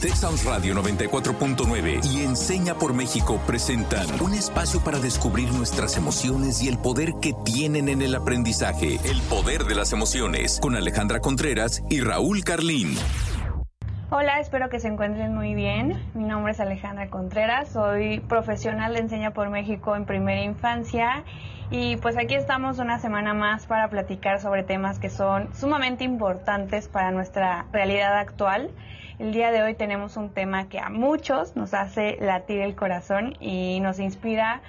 Texas Radio 94.9 y Enseña por México presentan un espacio para descubrir nuestras emociones y el poder que tienen en el aprendizaje. El poder de las emociones con Alejandra Contreras y Raúl Carlín. Hola, espero que se encuentren muy bien. Mi nombre es Alejandra Contreras, soy profesional de Enseña por México en primera infancia y pues aquí estamos una semana más para platicar sobre temas que son sumamente importantes para nuestra realidad actual. El día de hoy tenemos un tema que a muchos nos hace latir el corazón y nos inspira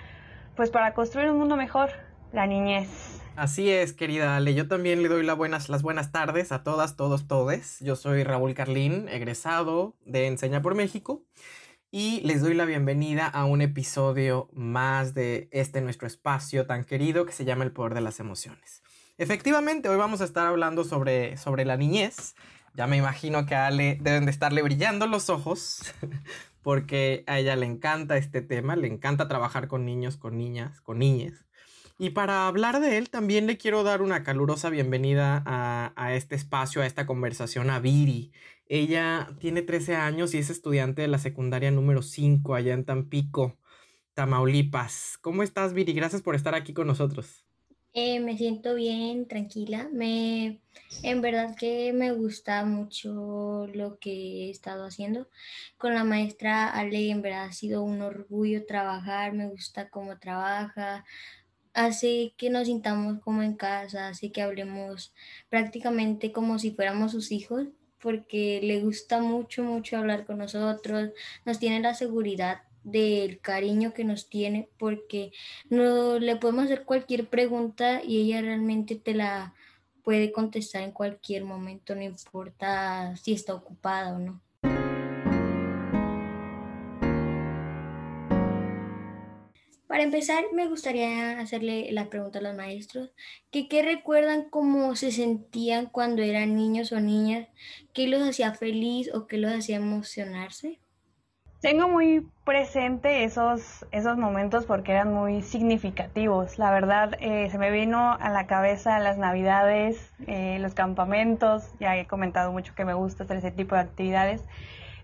pues para construir un mundo mejor, la niñez. Así es, querida Ale. Yo también le doy las buenas, las buenas tardes a todas, todos, todes. Yo soy Raúl Carlín, egresado de Enseña por México. Y les doy la bienvenida a un episodio más de este nuestro espacio tan querido que se llama El Poder de las Emociones. Efectivamente, hoy vamos a estar hablando sobre, sobre la niñez. Ya me imagino que a Ale deben de estarle brillando los ojos porque a ella le encanta este tema, le encanta trabajar con niños, con niñas, con niñas. Y para hablar de él, también le quiero dar una calurosa bienvenida a, este espacio, a esta conversación a Viri. Ella tiene 13 años y es estudiante de la secundaria número 5 allá en Tampico, Tamaulipas. ¿Cómo estás, Viri? Gracias por estar aquí con nosotros. Eh, me siento bien, tranquila. Me, en verdad que me gusta mucho lo que he estado haciendo. Con la maestra Ale, en verdad ha sido un orgullo trabajar, me gusta cómo trabaja, hace que nos sintamos como en casa, hace que hablemos prácticamente como si fuéramos sus hijos, porque le gusta mucho, mucho hablar con nosotros, nos tiene la seguridad del cariño que nos tiene, porque no le podemos hacer cualquier pregunta y ella realmente te la puede contestar en cualquier momento, no importa si está ocupada o no. Para empezar, me gustaría hacerle la pregunta a los maestros, que qué recuerdan cómo se sentían cuando eran niños o niñas, qué los hacía feliz o qué los hacía emocionarse. Tengo muy presente esos, esos momentos porque eran muy significativos. La verdad, eh, se me vino a la cabeza las navidades, eh, los campamentos, ya he comentado mucho que me gusta hacer ese tipo de actividades.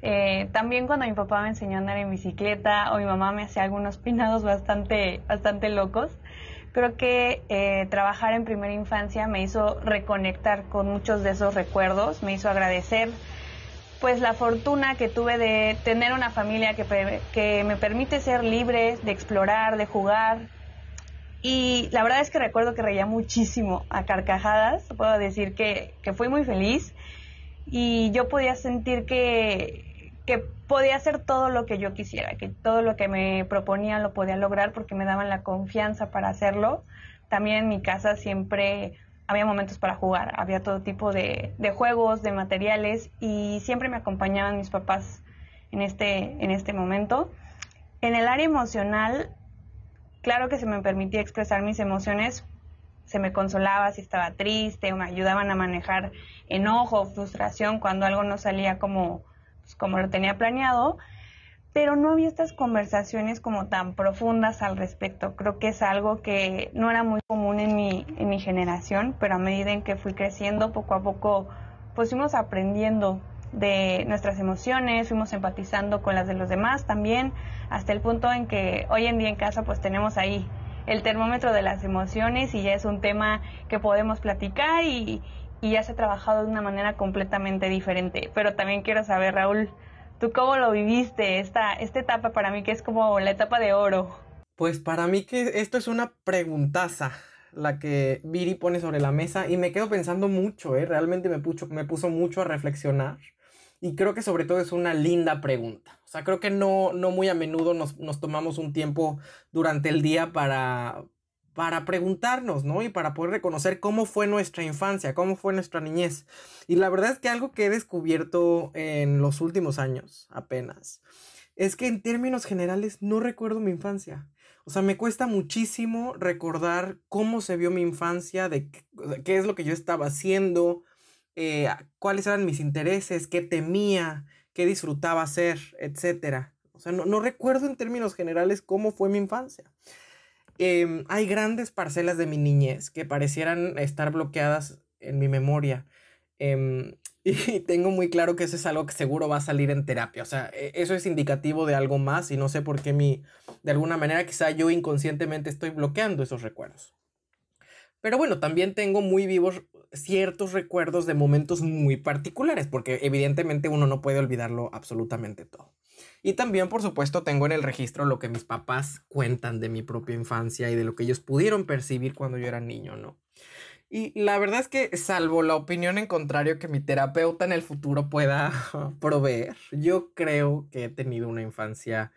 Eh, también cuando mi papá me enseñó a andar en bicicleta o mi mamá me hacía algunos pinados bastante, bastante locos, creo que eh, trabajar en primera infancia me hizo reconectar con muchos de esos recuerdos, me hizo agradecer pues la fortuna que tuve de tener una familia que, que me permite ser libre, de explorar, de jugar. Y la verdad es que recuerdo que reía muchísimo a carcajadas, puedo decir que, que fui muy feliz y yo podía sentir que, que podía hacer todo lo que yo quisiera, que todo lo que me proponía lo podía lograr porque me daban la confianza para hacerlo. También en mi casa siempre había momentos para jugar, había todo tipo de, de juegos, de materiales y siempre me acompañaban mis papás en este, en este momento. En el área emocional, claro que se me permitía expresar mis emociones, se me consolaba si estaba triste o me ayudaban a manejar enojo, frustración cuando algo no salía como, pues, como lo tenía planeado, pero no había estas conversaciones como tan profundas al respecto. Creo que es algo que no era muy común en mi, en mi generación, pero a medida en que fui creciendo, poco a poco, pues fuimos aprendiendo de nuestras emociones, fuimos empatizando con las de los demás también, hasta el punto en que hoy en día en casa pues tenemos ahí el termómetro de las emociones y ya es un tema que podemos platicar y, y ya se ha trabajado de una manera completamente diferente. Pero también quiero saber, Raúl, ¿tú cómo lo viviste esta, esta etapa para mí que es como la etapa de oro? Pues para mí que esto es una preguntaza la que Viri pone sobre la mesa y me quedo pensando mucho, ¿eh? realmente me puso, me puso mucho a reflexionar y creo que sobre todo es una linda pregunta. O sea, creo que no, no muy a menudo nos, nos tomamos un tiempo durante el día para, para preguntarnos, ¿no? Y para poder reconocer cómo fue nuestra infancia, cómo fue nuestra niñez. Y la verdad es que algo que he descubierto en los últimos años apenas es que en términos generales no recuerdo mi infancia. O sea, me cuesta muchísimo recordar cómo se vio mi infancia, de qué, es lo que yo estaba haciendo, eh, cuáles eran mis intereses, qué temía, qué disfrutaba hacer, etc. O sea, no, no recuerdo en términos generales cómo fue mi infancia. Em, hay grandes parcelas de mi niñez que parecieran estar bloqueadas en mi memoria. Em, Y tengo muy claro que eso es algo que seguro va a salir en terapia. O sea, e, eso es indicativo de algo más y no sé por qué mi, de alguna manera quizá yo inconscientemente estoy bloqueando esos recuerdos. Pero bueno, también tengo muy vivos ciertos recuerdos de momentos muy particulares, porque evidentemente uno no puede olvidarlo absolutamente todo. Y también, por supuesto, tengo en el registro lo que mis papás cuentan de mi propia infancia y de lo que ellos pudieron percibir cuando yo era niño, ¿no? Y la verdad es que, salvo la opinión en contrario que mi terapeuta en el futuro pueda proveer, yo creo que he tenido una infancia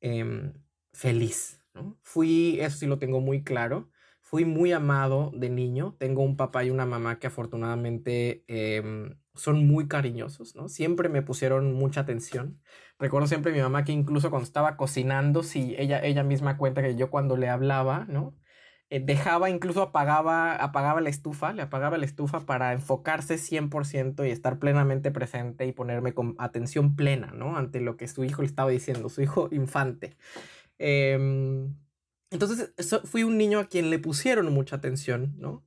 em, feliz. ¿no? Fui, eso sí lo tengo muy claro, fui muy amado de niño. Tengo un papá y una mamá que afortunadamente em, son muy cariñosos, ¿no? Siempre me pusieron mucha atención. Recuerdo siempre a mi mamá que incluso cuando estaba cocinando, si ella, ella misma cuenta que yo cuando le hablaba, ¿no? Eh, dejaba, incluso apagaba, apagaba la estufa, le apagaba la estufa para enfocarse 100% y estar plenamente presente y ponerme con atención plena, ¿no? Ante lo que su hijo le estaba diciendo, su hijo infante. Em, entonces, fui un niño a quien le pusieron mucha atención, ¿no?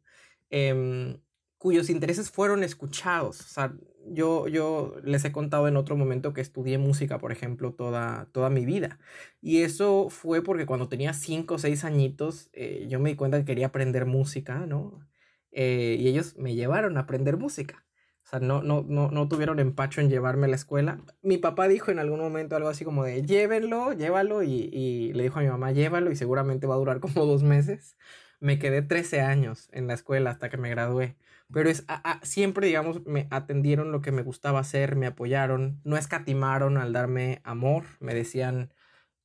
Em, cuyos intereses fueron escuchados. O sea, yo, yo les he contado en otro momento que estudié música, por ejemplo, toda, toda mi vida. Y eso fue porque cuando tenía cinco o seis añitos, eh, yo me di cuenta que quería aprender música, ¿no? Eh, y ellos me llevaron a aprender música. Sea, no, no, no, no tuvieron empacho en llevarme a la escuela. Mi papá dijo en algún momento algo así como de, llévenlo, llévalo. Y, y le dijo a mi mamá, llévalo y seguramente va a durar como dos meses. Me quedé 13 años en la escuela hasta que me gradué. Pero es, siempre, digamos, me atendieron lo que me gustaba hacer, me apoyaron, no escatimaron al darme amor, me decían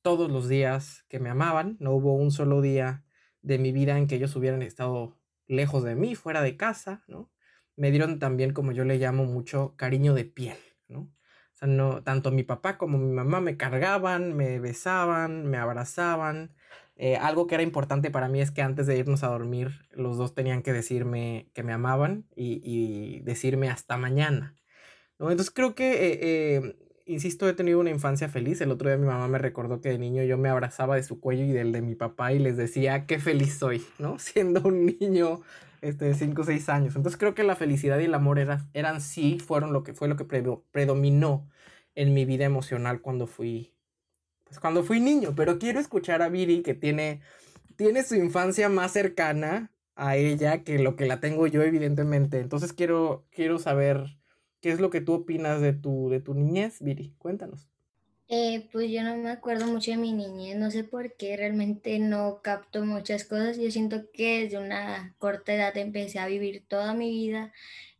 todos los días que me amaban, no hubo un solo día de mi vida en que ellos hubieran estado lejos de mí, fuera de casa, ¿no? Me dieron también, como yo le llamo mucho, cariño de piel, ¿no? Tanto mi papá como mi mamá me cargaban, me besaban, me abrazaban, eh, algo que era importante para mí es que antes de irnos a dormir, los dos tenían que decirme que me amaban y, decirme hasta mañana. ¿no? Entonces creo que, eh, eh, insisto, he tenido una infancia feliz. El otro día mi mamá me recordó que de niño yo me abrazaba de su cuello y del de mi papá y les decía qué feliz soy, ¿no? Siendo un niño este, de 5 o 6 años. Entonces creo que la felicidad y el amor eran sí, fueron lo que fue lo que predominó en mi vida emocional cuando fui pues cuando fui niño, pero quiero escuchar a Viri que tiene, tiene su infancia más cercana a ella que lo que la tengo yo, evidentemente. Entonces quiero, quiero saber qué es lo que tú opinas de tu, de tu niñez, Viri. Cuéntanos. Eh, pues yo no me acuerdo mucho de mi niñez, no sé por qué, realmente no capto muchas cosas. Yo siento que desde una corta edad empecé a vivir toda mi vida.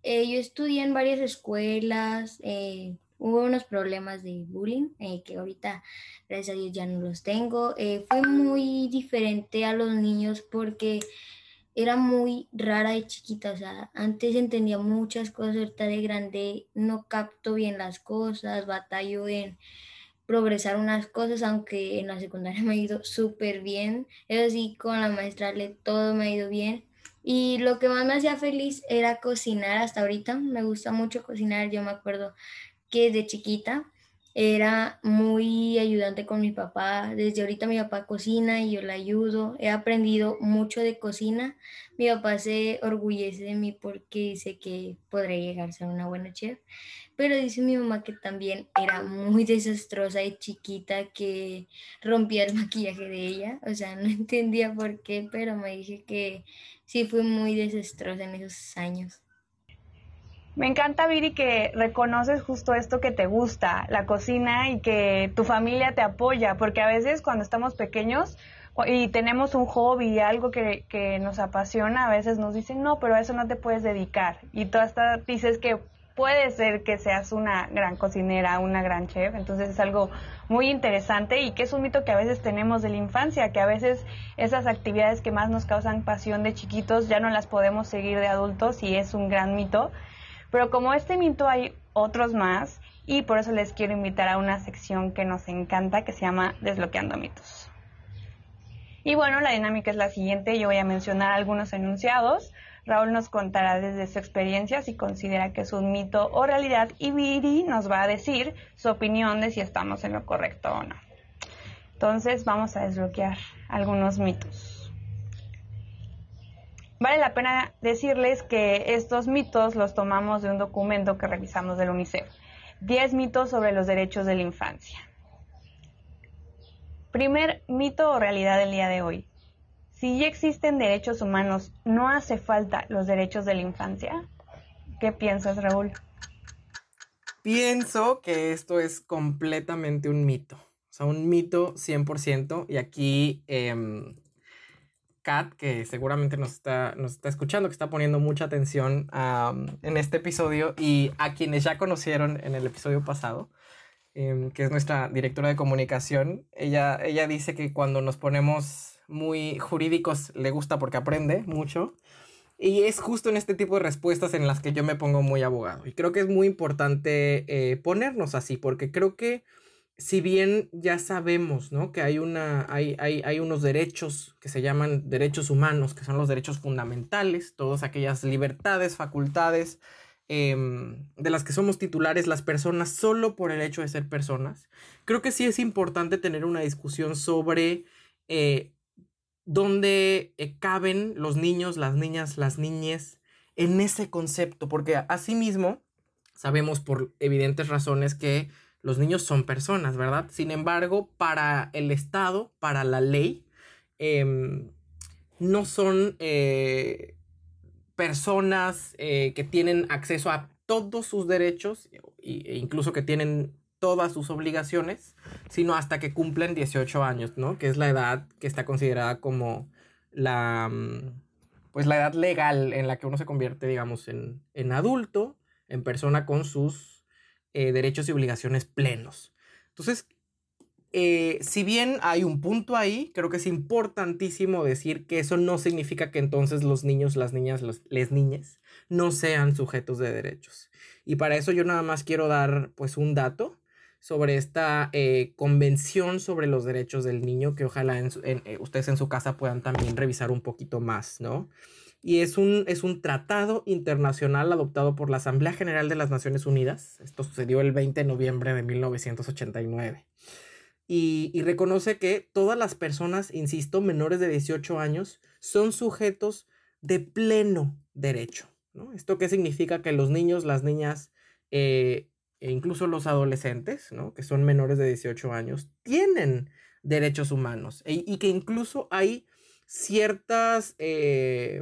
Eh, yo estudié en varias escuelas, eh, Hubo unos problemas de bullying eh, que ahorita, gracias a Dios, ya no los tengo. Eh, fue muy diferente a los niños porque era muy rara de chiquita. O sea, antes entendía muchas cosas, ahorita de grande no capto bien las cosas, batallo en progresar unas cosas, aunque en la secundaria me ha ido súper bien. Eso sí, con la maestra le todo me ha ido bien. Y lo que más me hacía feliz era cocinar hasta ahorita. Me gusta mucho cocinar. Yo me acuerdo que de chiquita era muy ayudante con mi papá. Desde ahorita mi papá cocina y yo le ayudo. He aprendido mucho de cocina. Mi papá se orgullece de mí porque dice que podré llegar a ser una buena chef. Pero dice mi mamá que también era muy desastrosa y chiquita, que rompía el maquillaje de ella. O sea, no entendía por qué, pero me dije que sí fue muy desastrosa en esos años. Me encanta, Viri, que reconoces justo esto que te gusta, la cocina y que tu familia te apoya, porque a veces cuando estamos pequeños y tenemos un hobby, algo que, que nos apasiona, a veces nos dicen, no, pero a eso no te puedes dedicar. Y tú hasta dices que puede ser que seas una gran cocinera, una gran chef, entonces es algo muy interesante y que es un mito que a veces tenemos de la infancia, que a veces esas actividades que más nos causan pasión de chiquitos ya no las podemos seguir de adultos y es un gran mito. Pero como este mito hay otros más y por eso les quiero invitar a una sección que nos encanta que se llama Desbloqueando mitos. Y bueno, la dinámica es la siguiente, yo voy a mencionar algunos enunciados. Raúl nos contará desde su experiencia si considera que es un mito o realidad y Viri nos va a decir su opinión de si estamos en lo correcto o no. Entonces vamos a desbloquear algunos mitos. Vale la pena decirles que estos mitos los tomamos de un documento que revisamos del UNICEF. 10 mitos sobre los derechos de la infancia. Primer mito o realidad del día de hoy. Si ya existen derechos humanos, ¿no hace falta los derechos de la infancia? ¿Qué piensas, Raúl? Pienso que esto es completamente un mito. O sea, un mito 100%. Y aquí em, Kat, que seguramente nos está, nos está escuchando, que está poniendo mucha atención en este episodio y a quienes ya conocieron en el episodio pasado, em, que es nuestra directora de comunicación, ella, ella dice que cuando nos ponemos muy jurídicos le gusta porque aprende mucho. Y es justo en este tipo de respuestas en las que yo me pongo muy abogado. Y creo que es muy importante eh, ponernos así, porque creo que si bien ya sabemos, ¿no? Que hay, una, hay, hay, hay, unos derechos que se llaman derechos humanos, que son los derechos fundamentales, todas aquellas libertades, facultades em, de las que somos titulares las personas solo por el hecho de ser personas. Creo que sí es importante tener una discusión sobre eh, dónde eh, caben los niños, las niñas, las niñas en ese concepto, porque asimismo sabemos por evidentes razones que los niños son personas, ¿verdad? Sin embargo, para el Estado, para la ley, em, no son eh, personas eh, que tienen acceso a todos sus derechos e incluso que tienen todas sus obligaciones, sino hasta que cumplen 18 años, ¿no? Que es la edad que está considerada como la, mm, pues la edad legal en la que uno se convierte, digamos, en, en adulto, en persona con sus eh, derechos y obligaciones plenos. Entonces, eh, si bien hay un punto ahí, creo que es importantísimo decir que eso no significa que entonces los niños, las niñas, los, les niñas no sean sujetos de derechos. Y para eso yo nada más quiero dar pues un dato sobre esta eh, convención sobre los derechos del niño que ojalá ustedes en su casa puedan también revisar un poquito más, ¿no? Y es un, es un tratado internacional adoptado por la Asamblea General de las Naciones Unidas. Esto sucedió el 20 de noviembre de 1989. Y, y reconoce que todas las personas, insisto, menores de 18 años, son sujetos de pleno derecho. ¿no? ¿Esto qué significa? Que los niños, las niñas eh, e incluso los adolescentes, ¿no? que son menores de 18 años, tienen derechos humanos e, y que incluso hay ciertas, eh,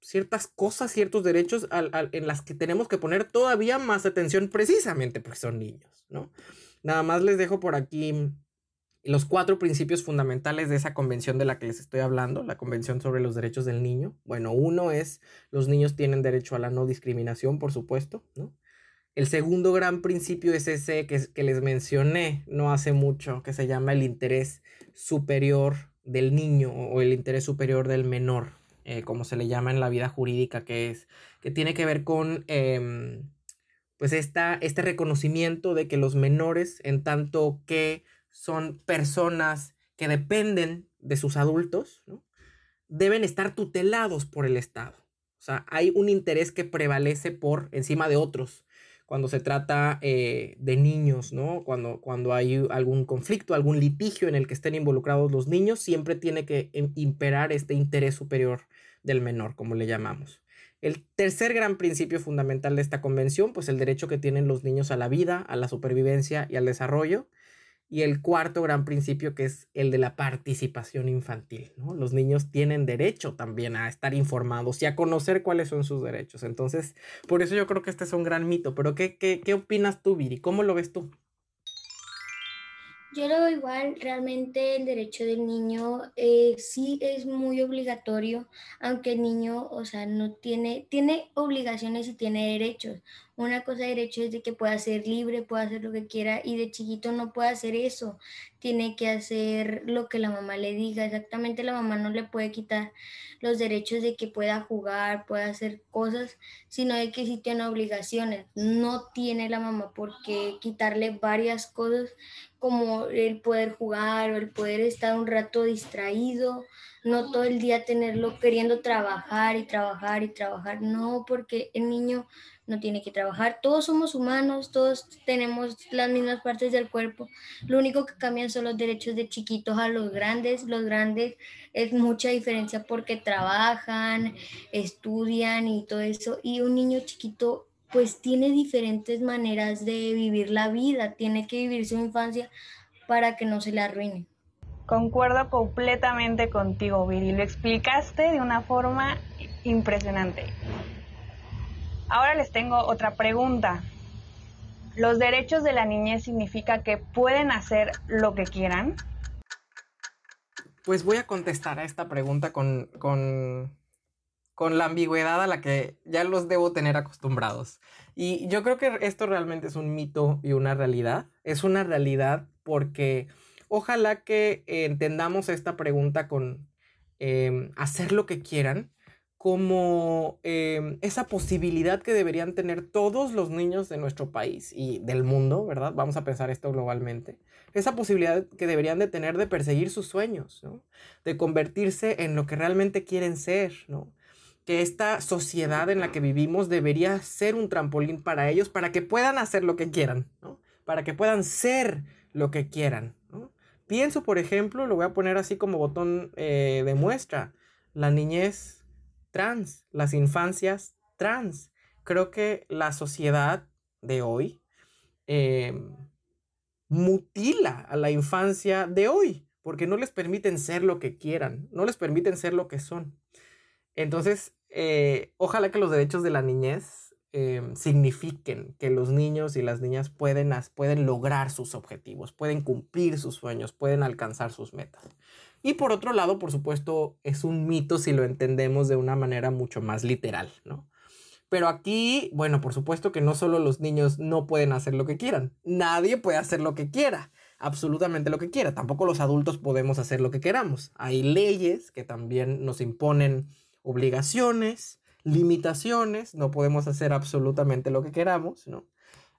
ciertas cosas, ciertos derechos en las que tenemos que poner todavía más atención precisamente porque son niños, ¿no? Nada más les dejo por aquí los cuatro principios fundamentales de esa convención de la que les estoy hablando, la Convención sobre los Derechos del Niño. Bueno, uno es los niños tienen derecho a la no discriminación, por supuesto, ¿no? El segundo gran principio es ese que, que les mencioné no hace mucho, que se llama el interés superior del niño o el interés superior del menor, eh, como se le llama en la vida jurídica, que es, que tiene que ver con, em, pues, esta, este reconocimiento de que los menores, en tanto que son personas que dependen de sus adultos, deben estar tutelados por el Estado. O sea, hay un interés que prevalece por encima de otros cuando se trata eh, de niños, ¿no? Cuando, cuando hay algún conflicto, algún litigio en el que estén involucrados los niños, siempre tiene que imperar este interés superior del menor, como le llamamos. El tercer gran principio fundamental de esta convención, pues el derecho que tienen los niños a la vida, a la supervivencia y al desarrollo, y el cuarto gran principio que es el de la participación infantil. ¿no? Los niños tienen derecho también a estar informados y a conocer cuáles son sus derechos. Entonces, por eso yo creo que este es un gran mito. Pero ¿qué, qué, qué opinas tú, Viri? ¿Cómo lo ves tú? Yo lo veo igual, realmente el derecho del niño eh, sí es muy obligatorio, aunque el niño, o sea, no tiene, tiene obligaciones y tiene derechos. Una cosa de derecho es de que pueda ser libre, pueda hacer lo que quiera y de chiquito no puede hacer eso. Tiene que hacer lo que la mamá le diga. Exactamente la mamá no le puede quitar los derechos de que pueda jugar, pueda hacer cosas, sino de que sí tiene obligaciones. No tiene la mamá por qué quitarle varias cosas como el poder jugar o el poder estar un rato distraído, no todo el día tenerlo queriendo trabajar y trabajar y trabajar, no, porque el niño no tiene que trabajar. Todos somos humanos, todos tenemos las mismas partes del cuerpo. Lo único que cambian son los derechos de chiquitos a los grandes. Los grandes es mucha diferencia porque trabajan, estudian y todo eso. Y un niño chiquito pues tiene diferentes maneras de vivir la vida, tiene que vivir su infancia para que no se le arruine. Concuerdo completamente contigo, Viri. Lo explicaste de una forma impresionante. Ahora les tengo otra pregunta. ¿Los derechos de la niñez significa que pueden hacer lo que quieran? Pues voy a contestar a esta pregunta con, con, con la ambigüedad a la que ya los debo tener acostumbrados. Y yo creo que esto realmente es un mito y una realidad. Es una realidad porque ojalá que entendamos esta pregunta con em, hacer lo que quieran como em, esa posibilidad que deberían tener todos los niños de nuestro país y del mundo, ¿verdad? Vamos a pensar esto globalmente. Esa posibilidad que deberían de tener de perseguir sus sueños, ¿no? De convertirse en lo que realmente quieren ser, ¿no? Que esta sociedad en la que vivimos debería ser un trampolín para ellos, para que puedan hacer lo que quieran, ¿no? Para que puedan ser lo que quieran, ¿no? Pienso, por ejemplo, lo voy a poner así como botón eh, de muestra, la niñez trans, las infancias trans. Creo que la sociedad de hoy em, mutila a la infancia de hoy, porque no les permiten ser lo que quieran, no les permiten ser lo que son. Entonces, eh, ojalá que los derechos de la niñez em, signifiquen que los niños y las niñas pueden, pueden lograr sus objetivos, pueden cumplir sus sueños, pueden alcanzar sus metas. Y por otro lado, por supuesto, es un mito si lo entendemos de una manera mucho más literal, ¿no? Pero aquí, bueno, por supuesto que no solo los niños no pueden hacer lo que quieran, nadie puede hacer lo que quiera, absolutamente lo que quiera, tampoco los adultos podemos hacer lo que queramos. Hay leyes que también nos imponen obligaciones, limitaciones, no podemos hacer absolutamente lo que queramos, ¿no?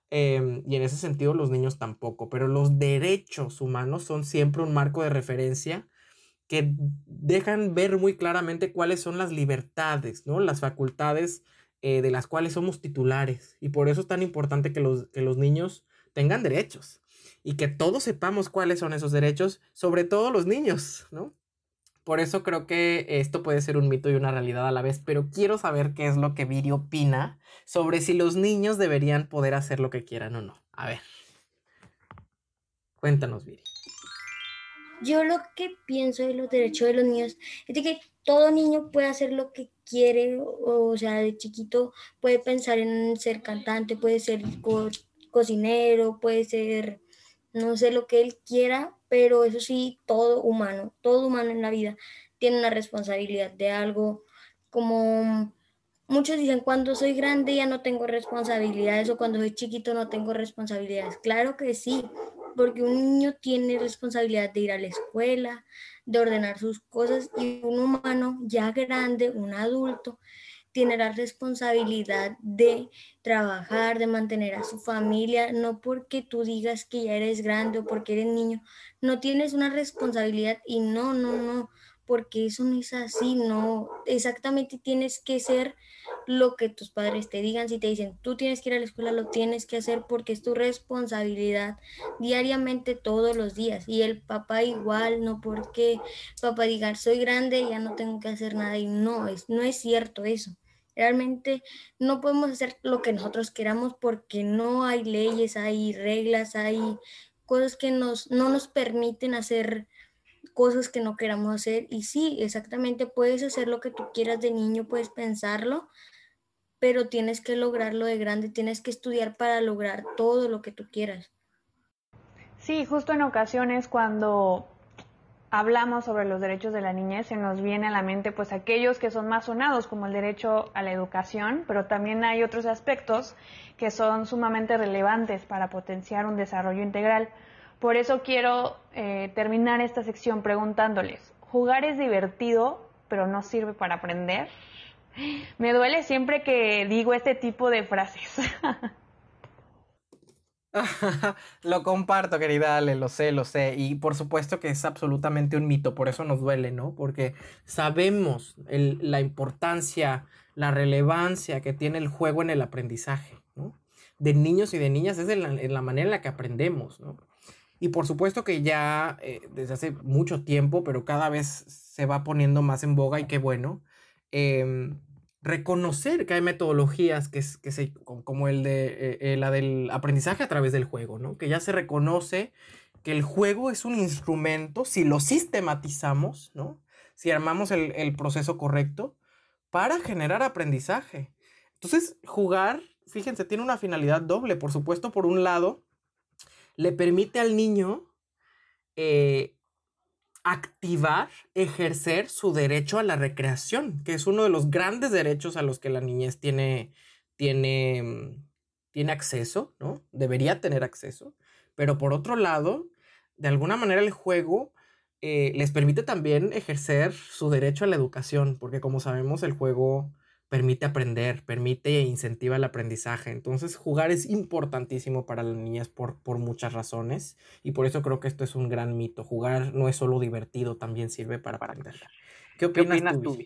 Em, y en ese sentido los niños tampoco, pero los derechos humanos son siempre un marco de referencia que dejan ver muy claramente cuáles son las libertades, ¿no? Las facultades eh, de las cuales somos titulares. Y por eso es tan importante que los, que los niños tengan derechos y que todos sepamos cuáles son esos derechos, sobre todo los niños, ¿no? Por eso creo que esto puede ser un mito y una realidad a la vez, pero quiero saber qué es lo que Viri opina sobre si los niños deberían poder hacer lo que quieran o no. A ver. Cuéntanos, Viri. Yo lo que pienso de los derechos de los niños es de que todo niño puede hacer lo que quiere, o, sea, de chiquito puede pensar en ser cantante, puede ser cocinero, puede ser, no sé, lo que él quiera, pero eso sí, todo humano, todo humano en la vida tiene una responsabilidad de algo, como muchos dicen, cuando soy grande ya no tengo responsabilidades o cuando soy chiquito no tengo responsabilidades. Claro que sí, porque un niño tiene responsabilidad de ir a la escuela, de ordenar sus cosas y un humano ya grande, un adulto, tiene la responsabilidad de trabajar, de mantener a su familia, no porque tú digas que ya eres grande o porque eres niño, no tienes una responsabilidad y no, no, no, porque eso no es así, no, exactamente tienes que ser lo que tus padres te digan, si te dicen, tú tienes que ir a la escuela, lo tienes que hacer porque es tu responsabilidad diariamente todos los días. Y el papá igual, no porque papá diga, soy grande, ya no tengo que hacer nada. Y no, es, no es cierto eso. Realmente no podemos hacer lo que nosotros queramos porque no hay leyes, hay reglas, hay cosas que nos, no nos permiten hacer cosas que no queramos hacer. Y sí, exactamente, puedes hacer lo que tú quieras de niño, puedes pensarlo, pero tienes que lograrlo de grande, tienes que estudiar para lograr todo lo que tú quieras. Sí, justo en ocasiones cuando hablamos sobre los derechos de la niñez se nos viene a la mente pues aquellos que son más sonados como el derecho a la educación, pero también hay otros aspectos que son sumamente relevantes para potenciar un desarrollo integral. Por eso quiero eh, terminar esta sección preguntándoles, ¿jugar es divertido pero no sirve para aprender? Me duele siempre que digo este tipo de frases. lo comparto, querida Ale, lo sé, lo sé. Y por supuesto que es absolutamente un mito, por eso nos duele, ¿no? Porque sabemos la importancia la relevancia que tiene el juego en el aprendizaje, ¿no? De niños y de niñas es en la, manera en la que aprendemos, ¿no? Y por supuesto que ya eh, desde hace mucho tiempo, pero cada vez se va poniendo más en boga y qué bueno, em, reconocer que hay metodologías que, que se, como el de, eh, eh, la del aprendizaje a través del juego, ¿no? Que ya se reconoce que el juego es un instrumento, si lo sistematizamos, ¿no? Si armamos el, el proceso correcto, para generar aprendizaje. Entonces, jugar, fíjense, tiene una finalidad doble. Por supuesto, por un lado, le permite al niño eh, activar, ejercer su derecho a la recreación, que es uno de los grandes derechos a los que la niñez tiene, tiene, mm, tiene acceso, ¿no? Debería tener acceso. Pero por otro lado, de alguna manera el juego eh, les permite también ejercer su derecho a la educación, porque como sabemos el juego permite aprender, permite e incentiva el aprendizaje. Entonces jugar es importantísimo para las niñas por, por muchas razones y por eso creo que esto es un gran mito. Jugar no es solo divertido, también sirve para aprender. ¿Qué opinas, tú?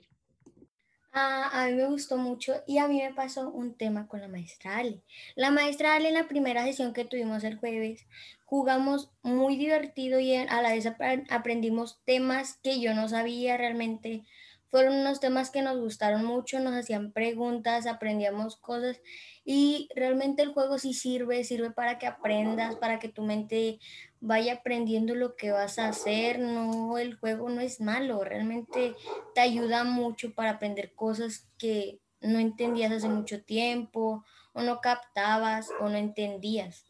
Ah, a mí me gustó mucho y a mí me pasó un tema con la maestra Ale. La maestra Ale en la primera sesión que tuvimos el jueves jugamos muy divertido y a la vez aprendimos temas que yo no sabía realmente. Fueron unos temas que nos gustaron mucho, nos hacían preguntas, aprendíamos cosas y realmente el juego sí sirve, sirve para que aprendas, para que tu mente vaya aprendiendo lo que vas a hacer. No, el juego no es malo, realmente te ayuda mucho para aprender cosas que no entendías hace mucho tiempo o no captabas o no entendías.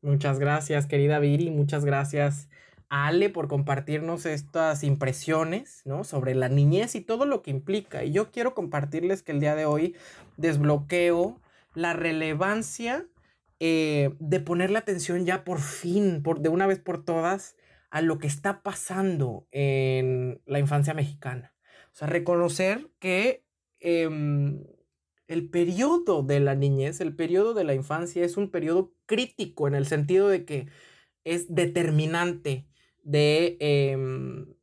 Muchas gracias, querida Viri. Muchas gracias, Ale, por compartirnos estas impresiones, ¿no? Sobre la niñez y todo lo que implica. Y yo quiero compartirles que el día de hoy desbloqueo la relevancia eh, de ponerle atención ya por fin, por, de una vez por todas, a lo que está pasando en la infancia mexicana. O sea, reconocer que em, el periodo de la niñez, el periodo de la infancia es un periodo crítico en el sentido de que es determinante de, em,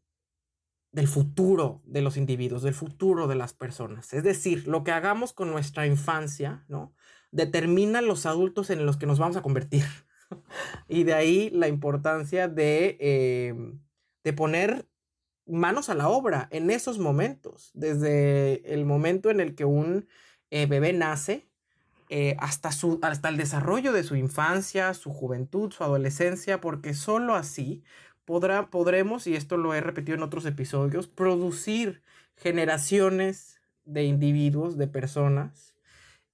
del futuro de los individuos, del futuro de las personas. Es decir, lo que hagamos con nuestra infancia, ¿no? Determina los adultos en los que nos vamos a convertir. y de ahí la importancia de, em, de poner manos a la obra en esos momentos, desde el momento en el que un eh, bebé nace, eh, hasta, su, hasta el desarrollo de su infancia, su juventud, su adolescencia, porque solo así podrá, podremos, y esto lo he repetido en otros episodios, producir generaciones de individuos, de personas,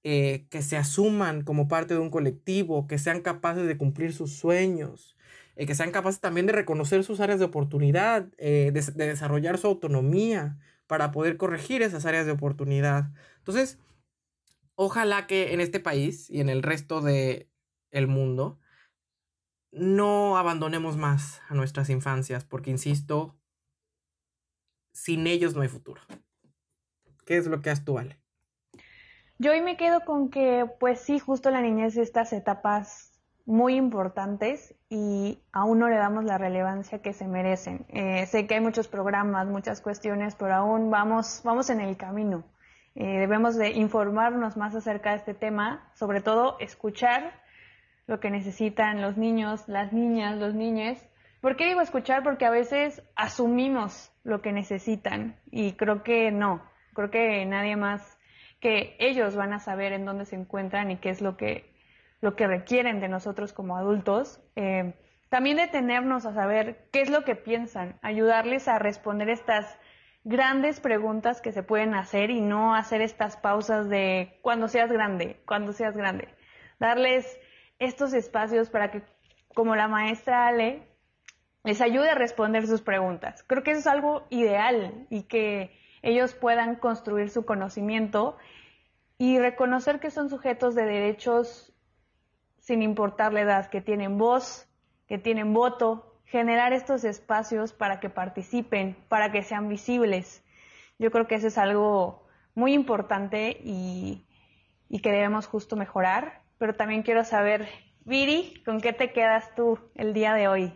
eh, que se asuman como parte de un colectivo, que sean capaces de cumplir sus sueños, que sean capaces también de reconocer sus áreas de oportunidad, de, de desarrollar su autonomía para poder corregir esas áreas de oportunidad. Entonces, ojalá que en este país y en el resto del el mundo no abandonemos más a nuestras infancias, porque insisto, sin ellos no hay futuro. ¿Qué es lo que Ale? Yo hoy me quedo con que, pues sí, justo la niñez, estas etapas muy importantes y aún no le damos la relevancia que se merecen. Eh, sé que hay muchos programas, muchas cuestiones, pero aún vamos, vamos en el camino. Eh, debemos de informarnos más acerca de este tema, sobre todo escuchar lo que necesitan los niños, las niñas, los niños. ¿Por qué digo escuchar? Porque a veces asumimos lo que necesitan y creo que no, creo que nadie más que ellos van a saber en dónde se encuentran y qué es lo que, lo que requieren de nosotros como adultos. Eh, también detenernos a saber qué es lo que piensan, ayudarles a responder estas grandes preguntas que se pueden hacer y no hacer estas pausas de cuando seas grande, cuando seas grande. Darles estos espacios para que, como la maestra Ale, les ayude a responder sus preguntas. Creo que eso es algo ideal y que ellos puedan construir su conocimiento y reconocer que son sujetos de derechos sin importar la edad, que tienen voz, que tienen voto, generar estos espacios para que participen, para que sean visibles. Yo creo que eso es algo muy importante y, que debemos justo mejorar. Pero también quiero saber, Viri, ¿con qué te quedas tú el día de hoy?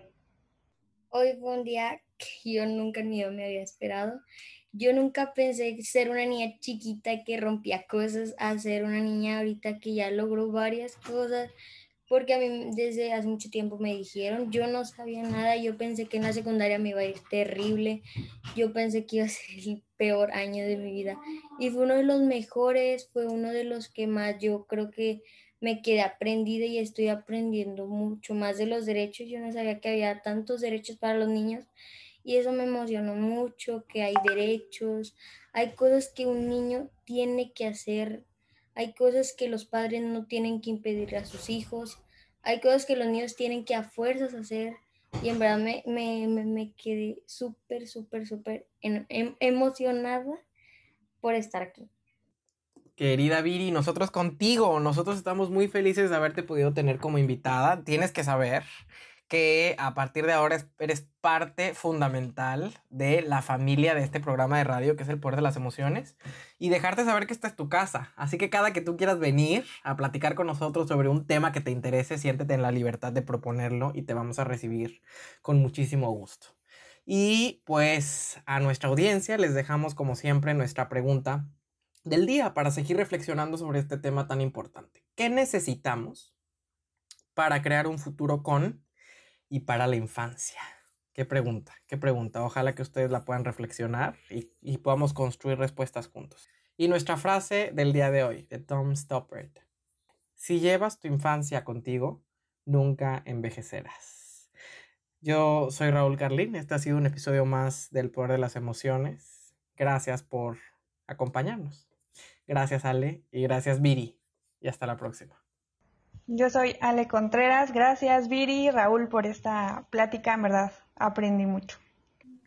Hoy fue un día que yo nunca ni yo me había esperado. yo nunca pensé ser una niña chiquita que rompía cosas a ser una niña ahorita que ya logró varias cosas, porque a mí desde hace mucho tiempo me dijeron, yo no sabía nada, yo pensé que en la secundaria me iba a ir terrible, yo pensé que iba a ser el peor año de mi vida y fue uno de los mejores, fue uno de los que más yo creo que me quedé aprendida y estoy aprendiendo mucho más de los derechos, yo no sabía que había tantos derechos para los niños y eso me emocionó mucho, que hay derechos, hay cosas que un niño tiene que hacer, hay cosas que los padres no tienen que impedir a sus hijos, hay cosas que los niños tienen que a fuerzas hacer y en verdad me, me, me, quedé súper, súper, súper em, emocionada por estar aquí. Querida Viri, nosotros contigo, nosotros estamos muy felices de haberte podido tener como invitada. Tienes que saber que a partir de ahora eres parte fundamental de la familia de este programa de radio que es el poder de las emociones y dejarte saber que esta es tu casa. Así que cada que tú quieras venir a platicar con nosotros sobre un tema que te interese, siéntete en la libertad de proponerlo y te vamos a recibir con muchísimo gusto. Y pues a nuestra audiencia les dejamos como siempre nuestra pregunta del día para seguir reflexionando sobre este tema tan importante. ¿Qué necesitamos para crear un futuro con y para la infancia? Qué pregunta, qué pregunta. Ojalá que ustedes la puedan reflexionar y, podamos construir respuestas juntos. Y nuestra frase del día de hoy, de Tom Stoppard. Si llevas tu infancia contigo, nunca envejecerás. Yo soy Raúl Carlín. Este ha sido un episodio más del Poder de las Emociones. Gracias por acompañarnos. Gracias Ale y gracias Viri. Y hasta la próxima. Yo soy Ale Contreras. Gracias, Viri, Raúl, por esta plática. En verdad, aprendí mucho.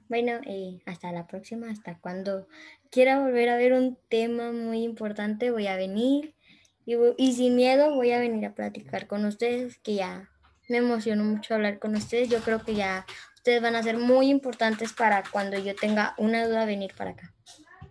Bueno, eh, hasta la próxima. Hasta cuando quiera volver a ver un tema muy importante, voy a venir. Y, y sin miedo voy a venir a platicar con ustedes, que ya me emocionó mucho hablar con ustedes. Yo creo que ya ustedes van a ser muy importantes para cuando yo tenga una duda venir para acá.